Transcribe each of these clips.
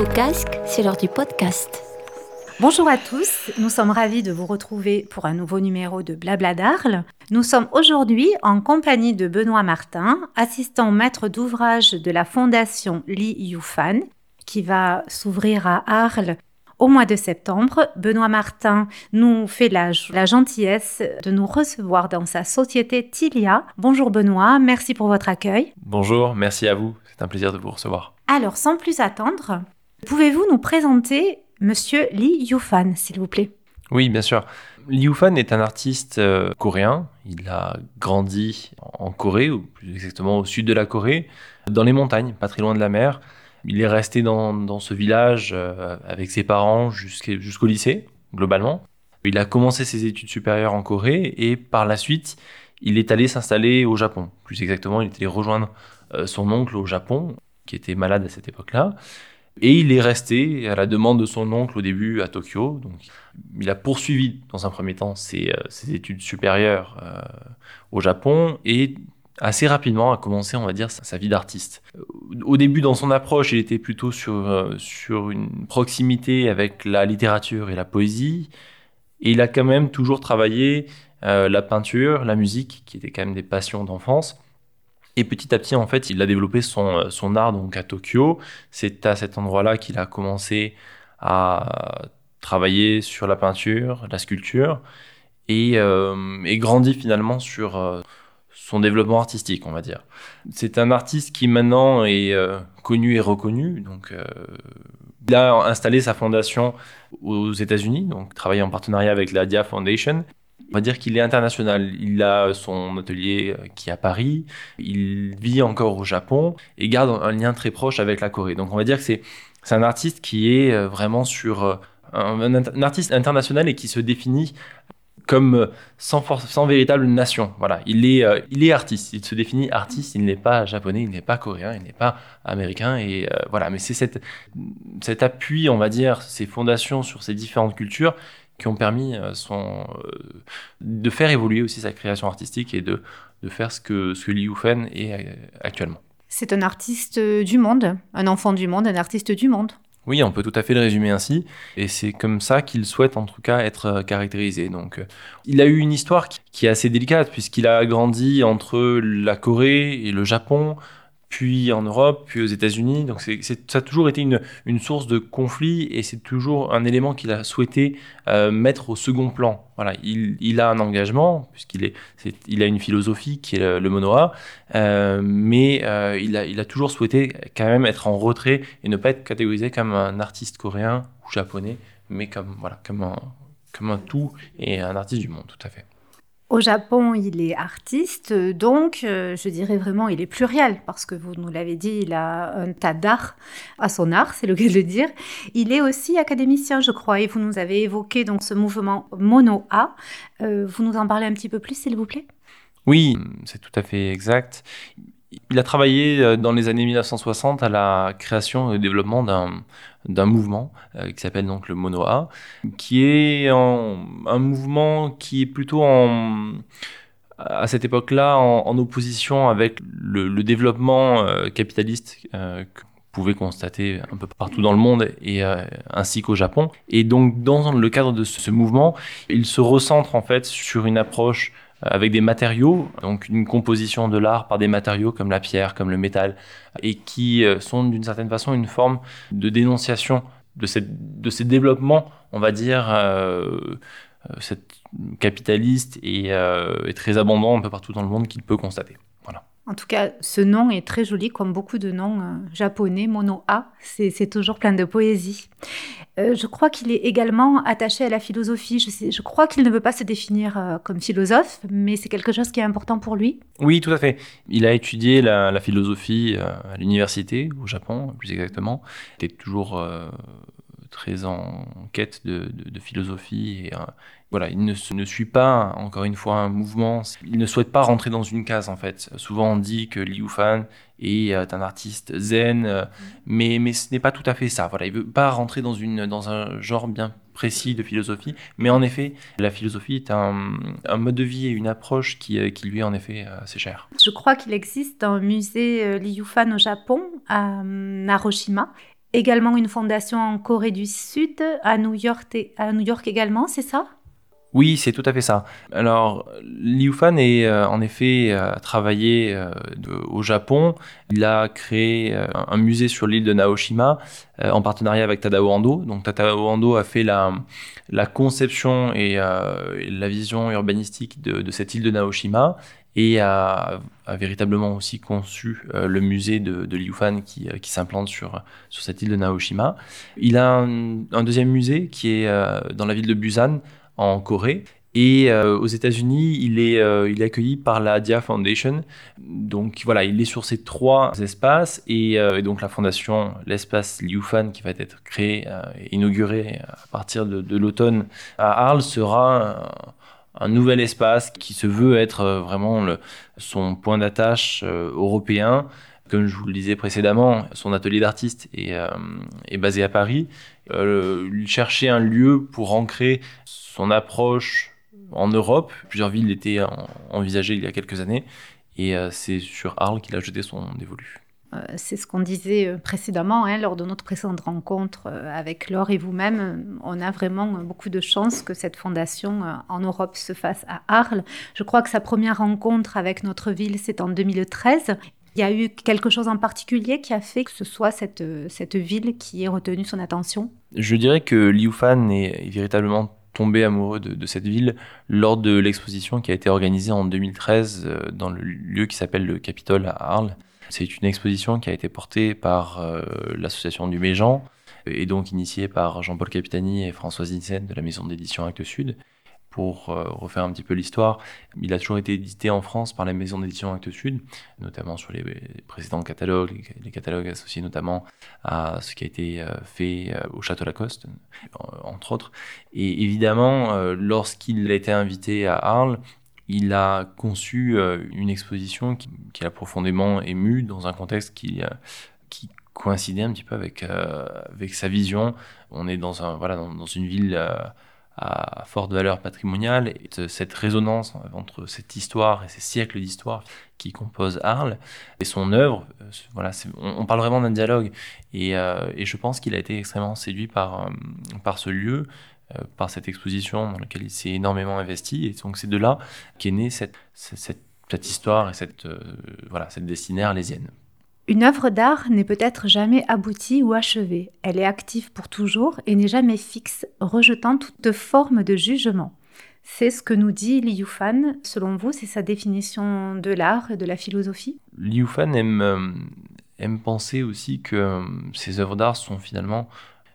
vos casques, c'est l'heure du podcast. Bonjour à tous, nous sommes ravis de vous retrouver pour un nouveau numéro de Blabla d'Arles. Nous sommes aujourd'hui en compagnie de Benoît Martin, assistant maître d'ouvrage de la fondation Li Yufan, qui va s'ouvrir à Arles au mois de septembre. Benoît Martin nous fait la, la, gentillesse de nous recevoir dans sa société Tilia. Bonjour Benoît, merci pour votre accueil. Bonjour, merci à vous, c'est un plaisir de vous recevoir. Alors, sans plus attendre, pouvez-vous nous présenter Monsieur Lee Yufan, s'il vous plaît? Oui, bien sûr. Lee Yufan est un artiste euh, coréen. Il a grandi en Corée, ou plus exactement au sud de la Corée, dans les montagnes, pas très loin de la mer. Il est resté dans, dans ce village euh, avec ses parents jusqu'au lycée, globalement. Il a commencé ses études supérieures en Corée et par la suite, il est allé s'installer au Japon. Plus exactement, il est allé rejoindre euh, son oncle au Japon, qui était malade à cette époque-là. Et il est resté à la demande de son oncle au début à Tokyo. Donc, il a poursuivi dans un premier temps ses, euh, études supérieures euh, au Japon et assez rapidement a commencé, on va dire, sa, vie d'artiste. Au début, dans son approche, il était plutôt sur, euh, sur une proximité avec la littérature et la poésie. Et il a quand même toujours travaillé la peinture, la musique, qui étaient quand même des passions d'enfance. Et petit à petit, en fait, il a développé son, son art donc à Tokyo. C'est à cet endroit-là qu'il a commencé à travailler sur la peinture, la sculpture, et, euh, et grandi finalement sur euh, son développement artistique, on va dire. C'est un artiste qui maintenant est euh, connu et reconnu. Donc, euh, il a installé sa fondation aux États-Unis, donc travaille en partenariat avec la Dia Foundation. On va dire qu'il est international. Il a son atelier euh, qui est à Paris. Il vit encore au Japon et garde un lien très proche avec la Corée. Donc, on va dire que c'est un artiste qui est euh, vraiment sur euh, un, artiste international et qui se définit comme sans, véritable nation. Voilà, il est, artiste. Il se définit artiste. Il n'est pas japonais, il n'est pas coréen, il n'est pas américain. Et voilà, mais c'est cet appui, on va dire, ces fondations sur ces différentes cultures qui ont permis euh, son, de faire évoluer aussi sa création artistique et de, de faire ce que, ce que Liu Fen est actuellement. C'est un artiste du monde, un enfant du monde, un artiste du monde. Oui, on peut tout à fait le résumer ainsi, et c'est comme ça qu'il souhaite en tout cas être caractérisé. Donc, euh, il a eu une histoire qui est assez délicate puisqu'il a grandi entre la Corée et le Japon, puis en Europe, puis aux États-Unis. Donc c'est, ça a toujours été une, une, source de conflit et c'est toujours un élément qu'il a souhaité euh, mettre au second plan. Voilà, il, il, a un engagement puisqu'il est, c'est, il a une philosophie qui est le, le monoa, euh, mais euh, il, a, il a toujours souhaité quand même être en retrait et ne pas être catégorisé comme un artiste coréen ou japonais, mais comme voilà, comme un, comme un tout et un artiste du monde, tout à fait. Au Japon, il est artiste, donc euh, je dirais vraiment il est pluriel, parce que vous nous l'avez dit, il a un tas d'art à son art, c'est le cas de le dire. Il est aussi académicien, je crois, et vous nous avez évoqué donc ce mouvement Mono-A. Euh, vous nous en parlez un petit peu plus, s'il vous plaît? Oui, c'est tout à fait exact. Il a travaillé euh, dans les années 1960 à la création et au développement d'un mouvement euh, qui s'appelle donc le Monoa, qui est un mouvement qui est plutôt en à cette époque-là en, opposition avec le, développement euh, capitaliste que pouvez constater un peu partout dans le monde et ainsi qu'au Japon. Et donc dans le cadre de ce mouvement, il se recentre en fait sur une approche avec des matériaux, donc une composition de l'art par des matériaux comme la pierre, comme le métal, et qui euh, sont d'une certaine façon une forme de dénonciation de, ces développements, on va dire, euh, cette capitaliste et, euh, et, très abondant un peu partout dans le monde qu'il peut constater. En tout cas, ce nom est très joli, comme beaucoup de noms euh, japonais, mono A. C'est toujours plein de poésie. Euh, je crois qu'il est également attaché à la philosophie. Je, crois qu'il ne veut pas se définir euh, comme philosophe, mais c'est quelque chose qui est important pour lui. Oui, tout à fait. Il a étudié la, la philosophie à l'université, au Japon, plus exactement. Il était toujours très en quête de, de, de philosophie et voilà, il ne, ne, suit pas, encore une fois, un mouvement. Il ne souhaite pas rentrer dans une case, en fait. Souvent, on dit que Liu Fan est un artiste zen, mmh. mais, mais ce n'est pas tout à fait ça. Voilà, il ne veut pas rentrer dans, une, dans un genre bien précis de philosophie, mais en effet, la philosophie est un, un mode de vie et une approche qui, qui lui est en effet assez chère. Je crois qu'il existe un musée Liu Fan au Japon, à Naroshima, également une fondation en Corée du Sud, à New York, également, c'est ça? Oui, c'est tout à fait ça. Alors, Liu Fan est euh, en effet euh, travaillé euh, au Japon. Il a créé un musée sur l'île de Naoshima en partenariat avec Tadao Ando. Donc, Tadao Ando a fait la, la conception et, la vision urbanistique de, cette île de Naoshima et a, véritablement aussi conçu le musée de, de Liu Fan qui, s'implante sur, sur cette île de Naoshima. Il a un, deuxième musée qui est dans la ville de Busan en Corée. Et euh, aux États-Unis, il, est, euh, il est accueilli par la Dia Foundation. Donc voilà, il est sur ces trois espaces. Et, euh, donc la fondation, l'espace Liu Fan, qui va être créé, inauguré à partir de, l'automne à Arles, sera un, nouvel espace qui se veut être vraiment le, son point d'attache européen. Comme je vous le disais précédemment, son atelier d'artiste est, est, basé à Paris. chercher un lieu pour ancrer son approche en Europe. Plusieurs villes étaient envisagées il y a quelques années. Et euh, c'est sur Arles qu'il a jeté son dévolu. Euh, c'est ce qu'on disait euh, précédemment hein, lors de notre précédente rencontre avec Laure et vous-même. On a vraiment beaucoup de chance que cette fondation en Europe se fasse à Arles. Je crois que sa première rencontre avec notre ville, c'est en 2013. Il y a eu quelque chose en particulier qui a fait que ce soit cette, cette ville qui ait retenu son attention? Je dirais que Liu Fan est véritablement tombé amoureux de, cette ville lors de l'exposition qui a été organisée en 2013 euh, dans le lieu qui s'appelle le Capitole à Arles. C'est une exposition qui a été portée par euh, l'association du Méjean et donc initiée par Jean-Paul Capitani et Françoise Nissen de la maison d'édition Actes Sud pour euh, refaire un petit peu l'histoire, il a toujours été édité en France par la maison d'édition Actes Sud, notamment sur les précédents catalogues, les catalogues associés notamment à ce qui a été euh, fait au Château Lacoste, entre autres. Et évidemment, lorsqu'il a été invité à Arles, il a conçu une exposition qui, qui a profondément ému dans un contexte qui, qui coïncidait un petit peu avec, avec sa vision. On est dans, une ville à forte valeur patrimoniale et cette résonance entre cette histoire et ces siècles d'histoire qui composent Arles et son œuvre. Euh, on, parle vraiment d'un dialogue et, euh, je pense qu'il a été extrêmement séduit euh, par ce lieu, par cette exposition dans laquelle il s'est énormément investi et donc c'est de là qu'est née cette, cette, cette, histoire et cette, voilà, cette destinée arlésienne. Une œuvre d'art n'est peut-être jamais aboutie ou achevée. Elle est active pour toujours et n'est jamais fixe, rejetant toute forme de jugement. C'est ce que nous dit Liu Fan. Selon vous, c'est sa définition de l'art et de la philosophie? Liu Fan aime, euh, aime penser aussi que euh, ces œuvres d'art sont finalement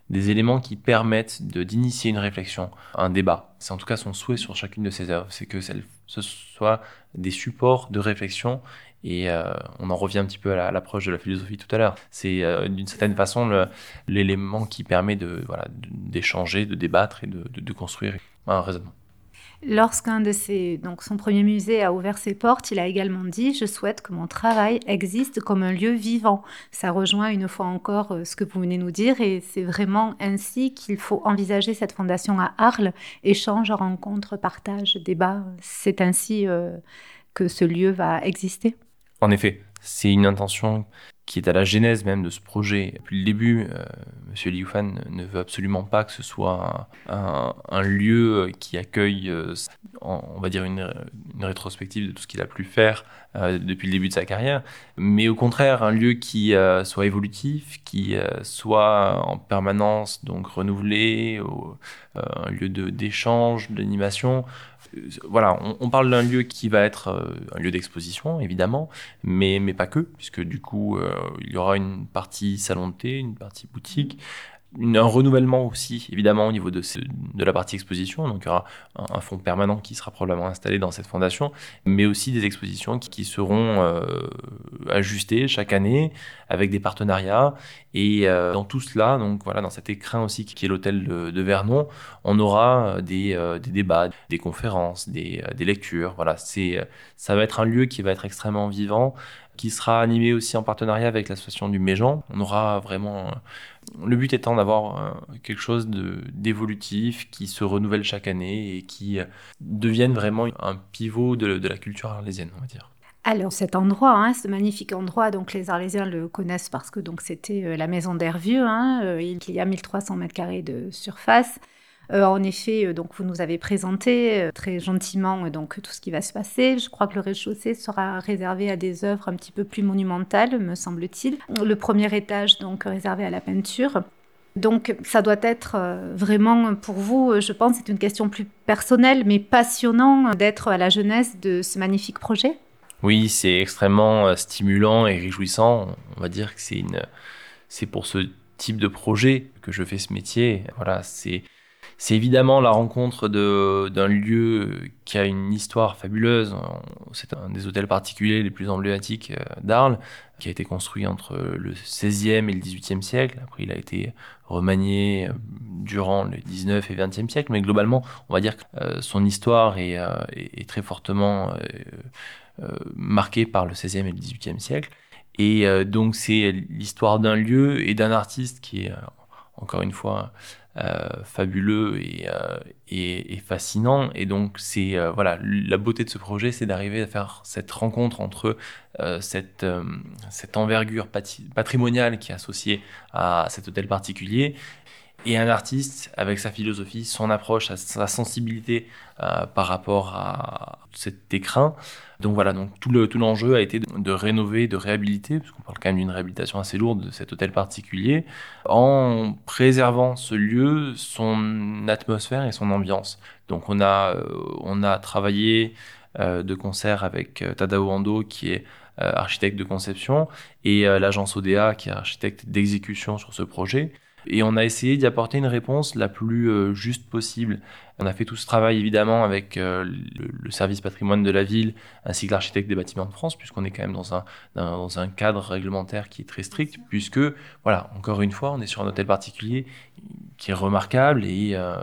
des éléments qui permettent d'initier une réflexion, un débat. C'est en tout cas son souhait sur chacune de ces œuvres, c'est que ce soit des supports de réflexion et euh, on en revient un petit peu à l'approche de la philosophie tout à l'heure. C'est euh, d'une certaine façon l'élément qui permet de voilà d'échanger, de, débattre et de, construire un raisonnement. Lorsqu'un de ses, donc son premier musée a ouvert ses portes, il a également dit Je souhaite que mon travail existe comme un lieu vivant. Ça rejoint une fois encore euh, ce que vous venez nous dire, et c'est vraiment ainsi qu'il faut envisager cette fondation à Arles échange, rencontre, partage, débat. C'est ainsi que ce lieu va exister. En effet, c'est une intention qui est à la genèse même de ce projet. Depuis le début. Euh, Monsieur ne veut absolument pas que ce soit un, lieu qui accueille, euh, on va dire, une, rétrospective de tout ce qu'il a pu faire euh, depuis le début de sa carrière, mais au contraire, un lieu qui soit évolutif, qui soit en permanence donc renouvelé, un lieu d'échange, d'animation, voilà, on, parle d'un lieu qui va être euh, un lieu d'exposition, évidemment, mais, mais pas que, puisque du coup, euh, il y aura une partie salon de thé, une partie boutique, un renouvellement aussi, évidemment, au niveau de, de la partie exposition. Donc, il y aura un, fonds permanent qui sera probablement installé dans cette fondation, mais aussi des expositions qui, seront euh, ajustées chaque année avec des partenariats. Et euh, dans tout cela, donc voilà, dans cet écrin aussi qui est l'hôtel de, Vernon, on aura des, euh, des débats, des conférences, des, des lectures. Voilà, c'est, ça va être un lieu qui va être extrêmement vivant qui sera animé aussi en partenariat avec l'association du Méjean. On aura vraiment le but étant d'avoir euh, quelque chose d'évolutif qui se renouvelle chaque année et qui euh, devienne vraiment un pivot de, la culture arlésienne, on va dire. Alors cet endroit, hein, ce magnifique endroit, donc les Arlésiens le connaissent parce que donc c'était euh, la maison d'Hervieux. Hein, il y a 1300 mètres carrés de surface. Euh, en effet, donc vous nous avez présenté très gentiment donc tout ce qui va se passer. Je crois que le rez-de-chaussée sera réservé à des œuvres un petit peu plus monumentales, me semble-t-il. Le premier étage donc réservé à la peinture. Donc ça doit être vraiment pour vous, je pense, c'est une question plus personnelle mais passionnant d'être à la jeunesse de ce magnifique projet. Oui, c'est extrêmement euh, stimulant et réjouissant. On va dire que c'est une, c'est pour ce type de projet que je fais ce métier. Voilà, c'est, c'est évidemment la rencontre d'un lieu qui a une histoire fabuleuse. C'est un des hôtels particuliers les plus emblématiques euh, d'Arles, qui a été construit entre le 16e et le 18e siècle. Après, il a été remanié euh, durant le 19 et 20e siècle, mais globalement, on va dire que son histoire est, est très fortement euh, marqué par le 16e et le 18e siècle. Et euh, donc c'est l'histoire d'un lieu et d'un artiste qui est, euh, encore une fois, fabuleux et, et, fascinant. Et donc, c'est voilà, la beauté de ce projet, c'est d'arriver à faire cette rencontre entre cette, cette envergure patrimoniale qui est associée à cet hôtel particulier et un artiste avec sa philosophie, son approche, sa sensibilité euh, par rapport à cet écrin. Donc voilà, donc tout le tout l'enjeu a été de, rénover, de réhabiliter, parce qu'on parle quand même d'une réhabilitation assez lourde de cet hôtel particulier, en préservant ce lieu, son atmosphère et son ambiance. Donc on a euh, on a travaillé euh, de concert avec Tadao Ando qui est architecte de conception et l'agence ODA qui est architecte d'exécution sur ce projet. Et on a essayé d'y apporter une réponse la plus euh, juste possible. On a fait tout ce travail évidemment avec euh, le, service patrimoine de la ville ainsi que l'architecte des bâtiments de France, puisqu'on est quand même dans un, cadre réglementaire qui est très strict, puisque, voilà, encore une fois, on est sur un hôtel particulier qui est remarquable et euh,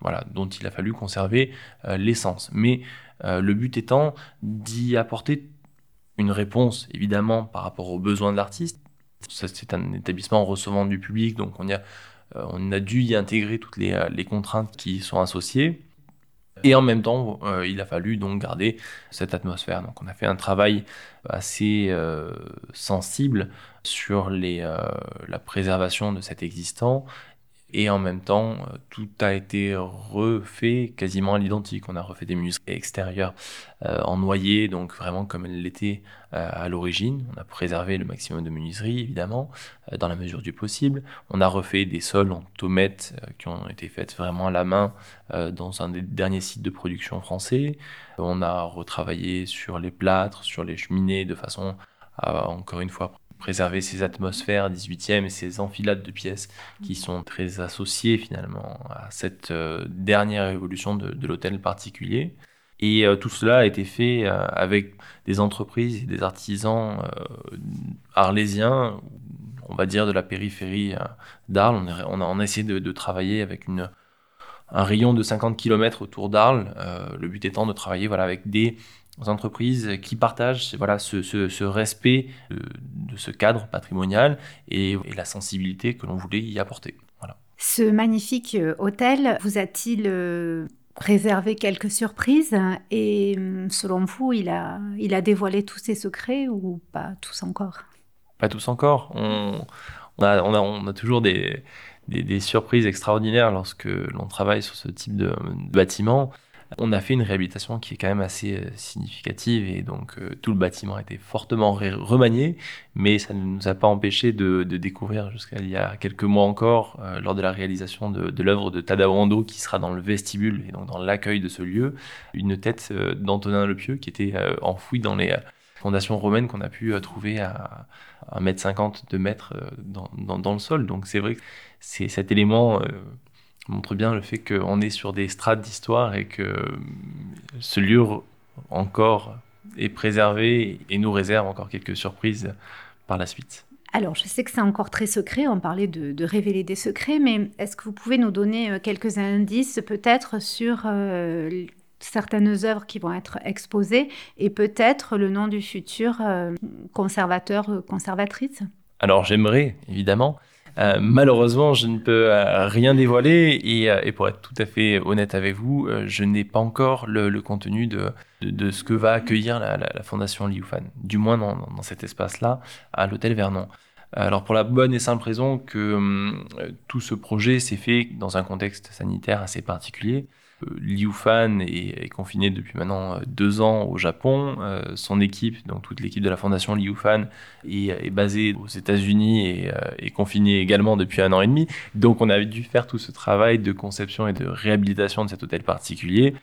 voilà, dont il a fallu conserver l'essence. Mais le but étant d'y apporter une réponse évidemment par rapport aux besoins de l'artiste, c'est un établissement recevant du public, donc on, a, euh, on a dû y intégrer toutes les, euh, les, contraintes qui sont associées. Et en même temps, euh, il a fallu donc garder cette atmosphère. Donc on a fait un travail assez sensible sur la préservation de cet existant et en même temps, euh, tout a été refait quasiment à l'identique. On a refait des musées extérieurs euh, en noyer, donc vraiment comme elle l'était euh, à l'origine. On a préservé le maximum de menuiserie, évidemment, dans la mesure du possible. On a refait des sols en tomettes qui ont été faites vraiment à la main dans un des derniers sites de production français. On a retravaillé sur les plâtres, sur les cheminées de façon à, encore une fois, préserver ces atmosphères 18e et ces enfilades de pièces qui sont très associées finalement à cette euh, dernière évolution de, l'hôtel particulier. Et euh, tout cela a été fait euh, avec des entreprises et des artisans arlésiens, on va dire de la périphérie d'Arles. On, a, on essayé de, travailler avec un rayon de 50 km autour d'Arles, le but étant de travailler voilà, avec des entreprises qui partagent voilà, ce, respect de, ce cadre patrimonial et, la sensibilité que l'on voulait y apporter. Voilà. Ce magnifique euh, hôtel vous a-t-il euh, réservé quelques surprises? Et hum, selon vous, il a, il a dévoilé tous ses secrets ou pas tous encore? Pas tous encore. On, on, a, on, a, toujours des, des, surprises extraordinaires lorsque l'on travaille sur ce type de bâtiment. On a fait une réhabilitation qui est quand même assez euh, significative et donc euh, tout le bâtiment a été fortement remanié, mais ça ne nous a pas empêché de, découvrir jusqu'à il y a quelques mois encore, euh, lors de la réalisation de, l'œuvre de Tadao Ando qui sera dans le vestibule et donc dans l'accueil de ce lieu, une tête d'Antonin Le Pieux qui était enfouie dans les fondations romaines qu'on a pu trouver à 1m50, 2 mètres dans, dans le sol. Donc c'est vrai que c'est cet élément montre bien le fait qu'on est sur des strates d'histoire et que ce lieu encore est préservé et nous réserve encore quelques surprises par la suite. Alors, je sais que c'est encore très secret, on parlait de, révéler des secrets, mais est-ce que vous pouvez nous donner euh, quelques indices peut-être sur euh, certaines œuvres qui vont être exposées et peut-être le nom du futur euh, conservateur, conservatrice? Alors, j'aimerais, évidemment. Euh, malheureusement, je ne peux euh, rien dévoiler et, pour être tout à fait honnête avec vous, je n'ai pas encore le, contenu de, ce que va accueillir la, Fondation Liufan, du moins dans, dans cet espace-là, à l'hôtel Vernon. Alors pour la bonne et simple raison que hum, tout ce projet s'est fait dans un contexte sanitaire assez particulier. Euh, Liu Fan est, confiné depuis maintenant euh, deux ans au Japon. Euh, son équipe, donc toute l'équipe de la fondation Liu Fan, est, basée aux États-Unis et est confinée également depuis un an et demi. Donc on a dû faire tout ce travail de conception et de réhabilitation de cet hôtel particulier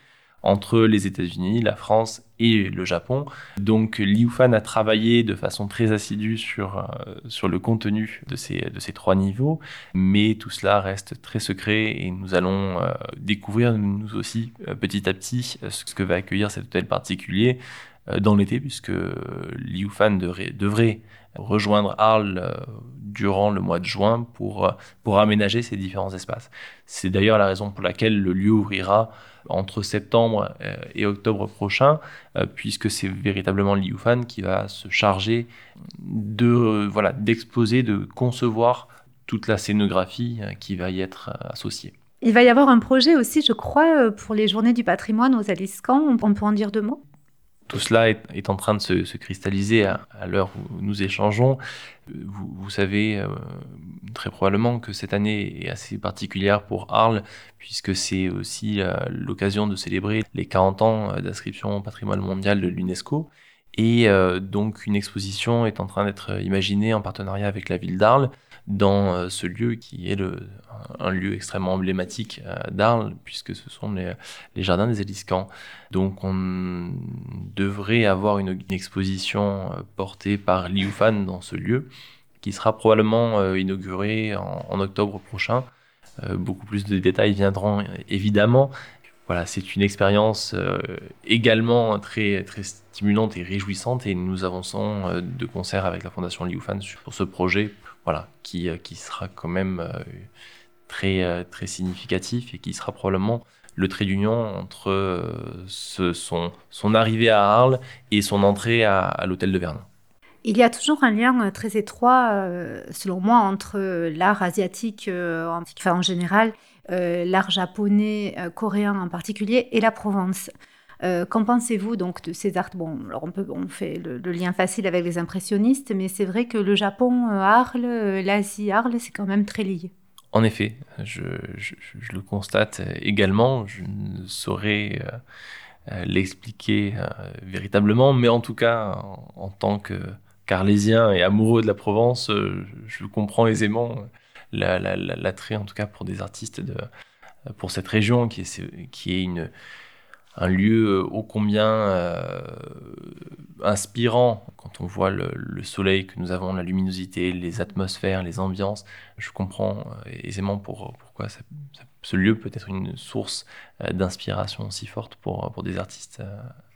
entre les États-Unis, la France et le Japon. Donc Liu Fan a travaillé de façon très assidue sur, euh, sur le contenu de ces, de ces trois niveaux, mais tout cela reste très secret et nous allons euh, découvrir nous aussi euh, petit à petit ce que va accueillir cet hôtel particulier dans l'été, puisque Liu Fan devrait, devrait rejoindre Arles durant le mois de juin pour, pour aménager ces différents espaces. C'est d'ailleurs la raison pour laquelle le lieu ouvrira entre septembre euh, et octobre prochain, euh, puisque c'est véritablement l'IUFAN qui va se charger de euh, voilà d'exposer, de concevoir toute la scénographie qui va y être associée. Il va y avoir un projet aussi, je crois, pour les journées du patrimoine aux Aliscans. On peut en dire deux mots? Tout cela est, en train de se, cristalliser à, l'heure où nous échangeons. Vous, savez très probablement que cette année est assez particulière pour Arles, puisque c'est aussi euh, l'occasion de célébrer les 40 ans euh, d'inscription au patrimoine mondial de l'UNESCO. Et euh, donc une exposition est en train d'être imaginée en partenariat avec la ville d'Arles dans ce lieu qui est un lieu extrêmement emblématique d'Arles, puisque ce sont les, jardins des Éliscans. Donc on devrait avoir une, exposition portée par Liufan dans ce lieu qui sera probablement euh, inauguré en, octobre prochain. Euh, beaucoup plus de détails viendront évidemment. Voilà, c'est une expérience euh, également très, très stimulante et réjouissante et nous avançons de concert avec la Fondation Liufan sur ce projet voilà, qui, qui sera quand même très, très significatif et qui sera probablement le trait d'union entre son, son arrivée à Arles et son entrée à, l'hôtel de Vernon. Il y a toujours un lien euh, très étroit, euh, selon moi, entre euh, l'art asiatique en général, l'art japonais, coréen en particulier, et la Provence. Qu'en pensez-vous donc de ces arts Bon, alors on, peut, on fait le, lien facile avec les impressionnistes, mais c'est vrai que le Japon, Arles, l'Asie, Arles, c'est quand même très lié. En effet, je, le constate également. Je ne saurais l'expliquer véritablement, mais en tout cas, en tant que carlésien et amoureux de la Provence, euh, je comprends aisément l'attrait, en tout cas pour des artistes, de, pour cette région qui est, qui est une, un lieu ô combien euh, inspirant quand on voit le, soleil que nous avons, la luminosité, les atmosphères, les ambiances. Je comprends euh, aisément pour, pourquoi ce lieu peut être une source d'inspiration si forte pour, des artistes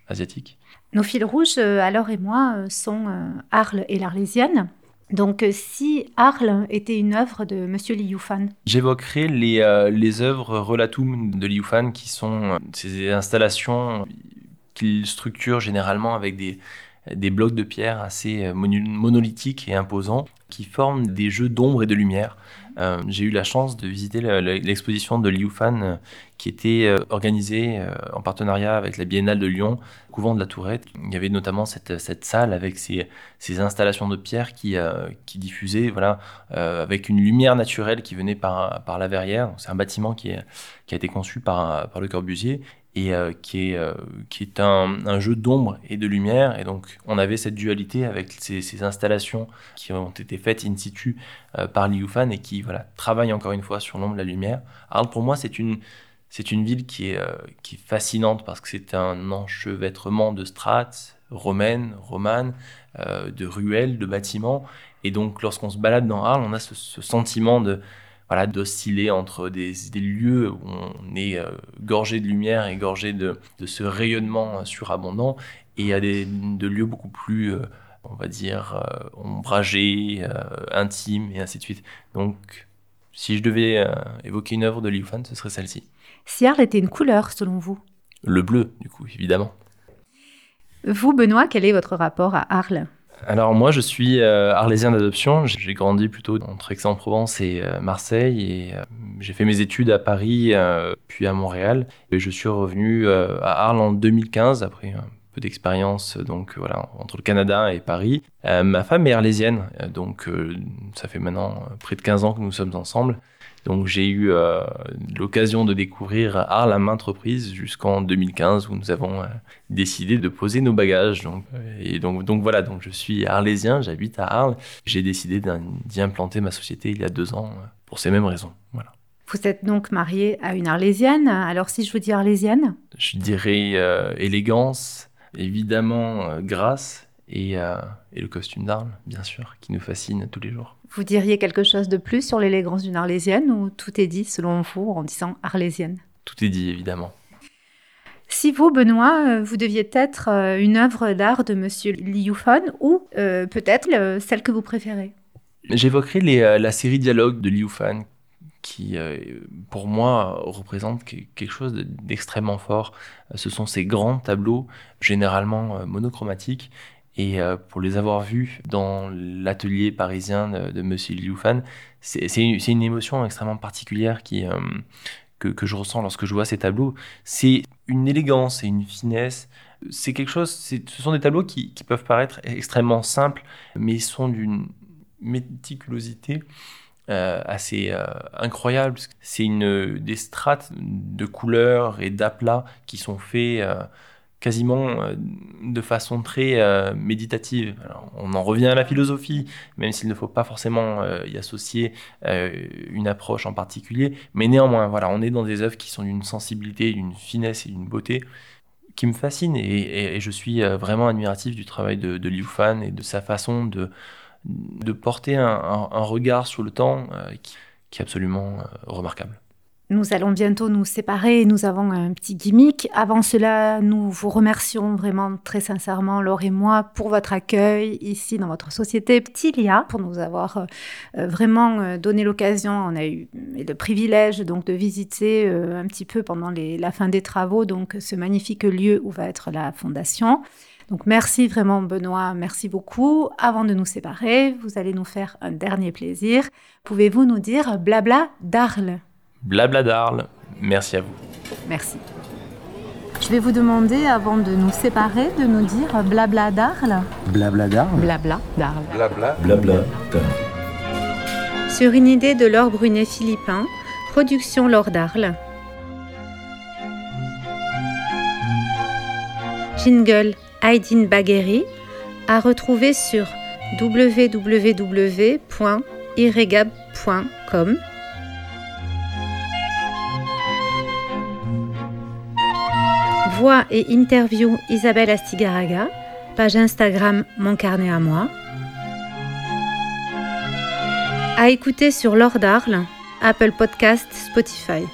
asiatiques. Nos fils rouges, euh, alors et moi, euh, sont euh, Arles et l'Arlésienne. Donc, si Arles était une œuvre de Monsieur Liu Fan. J'évoquerai les, les œuvres relatum de Liu Fan, qui sont ces installations qu'il structure généralement avec des, des blocs de pierre assez monolithiques et imposants, qui forment des jeux d'ombre et de lumière. Euh, j'ai eu la chance de visiter l'exposition de Liu Fan euh, qui était euh, organisée en partenariat avec la Biennale de Lyon, couvent de la Tourette. Il y avait notamment cette, salle avec ces, installations de pierre qui, diffusaient voilà, avec une lumière naturelle qui venait par, la verrière. C'est un bâtiment qui, a été conçu par Le Corbusier et euh, qui est, euh, qui est un, un jeu d'ombre et de lumière. Et donc, on avait cette dualité avec ces, ces installations qui ont été faites in situ euh, par Liu Fan et qui voilà, travaillent encore une fois sur l'ombre et la lumière. Arles, pour moi, c'est une, c'est une ville qui est, qui est fascinante parce que c'est un enchevêtrement de strates romaines, romanes, de ruelles, de bâtiments. Et donc, lorsqu'on se balade dans Arles, on a ce, ce sentiment de voilà, d'osciller entre des, des, lieux où on est euh, gorgé de lumière et gorgé de, de ce rayonnement euh, surabondant, et a des de lieux beaucoup plus, euh, on va dire, ombragés, intimes, et ainsi de suite. Donc, si je devais évoquer une œuvre de Liu Fan, ce serait celle-ci. Si Arles était une couleur, selon vous? Le bleu, du coup, évidemment. Vous, Benoît, quel est votre rapport à Arles? Alors moi, je suis euh, arlésien d'adoption. J'ai grandi plutôt entre Aix-en-Provence et euh, Marseille et euh, j'ai fait mes études à Paris puis à Montréal. Et je suis revenu à Arles en 2015 après un peu d'expérience donc voilà entre le Canada et Paris. ma femme est arlésienne, donc ça fait maintenant près de 15 ans que nous sommes ensemble. Donc j'ai eu euh, l'occasion de découvrir Arles à maintes reprises jusqu'en 2015 où nous avons euh, décidé de poser nos bagages. Donc, euh, et donc, donc voilà, donc je suis arlésien, j'habite à Arles. J'ai décidé d'y implanter ma société il y a deux ans pour ces mêmes raisons. Voilà. Vous êtes donc marié à une arlésienne. Alors si je vous dis arlésienne? Je dirais élégance, évidemment grâce et, et le costume d'Arles, bien sûr, qui nous fascine tous les jours. Vous diriez quelque chose de plus sur l'élégance d'une arlésienne ou tout est dit selon vous en disant arlésienne? Tout est dit évidemment. Si vous, Benoît, euh, vous deviez être euh, une œuvre d'art de Monsieur Liu Fan ou euh, peut-être celle que vous préférez? J'évoquerai la série Dialogue de Liu Fan qui, pour moi, représente quelque chose d'extrêmement fort. Ce sont ces grands tableaux, généralement monochromatiques, et euh, pour les avoir vus dans l'atelier parisien de, de Monsieur Liu Fan, c'est une, émotion extrêmement particulière euh, que, je ressens lorsque je vois ces tableaux. C'est une élégance et une finesse. C'est quelque chose, ce sont des tableaux qui, peuvent paraître extrêmement simples, mais ils sont d'une méticulosité euh, assez incroyable. C'est des strates de couleurs et d'aplats qui sont faits quasiment euh, de façon très euh, méditative. on en revient à la philosophie, même s'il ne faut pas forcément euh, y associer une approche en particulier, mais néanmoins, voilà, on est dans des œuvres qui sont d'une sensibilité, d'une finesse et d'une beauté qui me fascinent, et, je suis vraiment admiratif du travail de, Liu Fan et de sa façon de, porter un, regard sur le temps qui, est absolument remarquable. Nous allons bientôt nous séparer. Nous avons un petit gimmick. Avant cela, nous vous remercions vraiment très sincèrement, Laure et moi, pour votre accueil ici dans votre société Ptilia, pour nous avoir euh, vraiment euh, donné l'occasion. On a eu le privilège donc de visiter euh, un petit peu pendant la fin des travaux donc ce magnifique lieu où va être la fondation. Donc merci vraiment Benoît, merci beaucoup. Avant de nous séparer, vous allez nous faire un dernier plaisir. Pouvez-vous nous dire blabla d'Arles Blabla d'Arles, merci à vous. Merci. Je vais vous demander, avant de nous séparer, de nous dire blabla d'Arles. Blabla d'Arles Blabla d'Arles. Blabla. Blabla d'Arles. Sur une idée de Laure Brunet-Philippin, production Laure d'Arles. Jingle Aydin Bagheri à retrouver sur www.irregab.com Voix et interview Isabelle Astigaraga, page Instagram Mon carnet à moi. À écouter sur l'Or d'Arles, Apple Podcast, Spotify.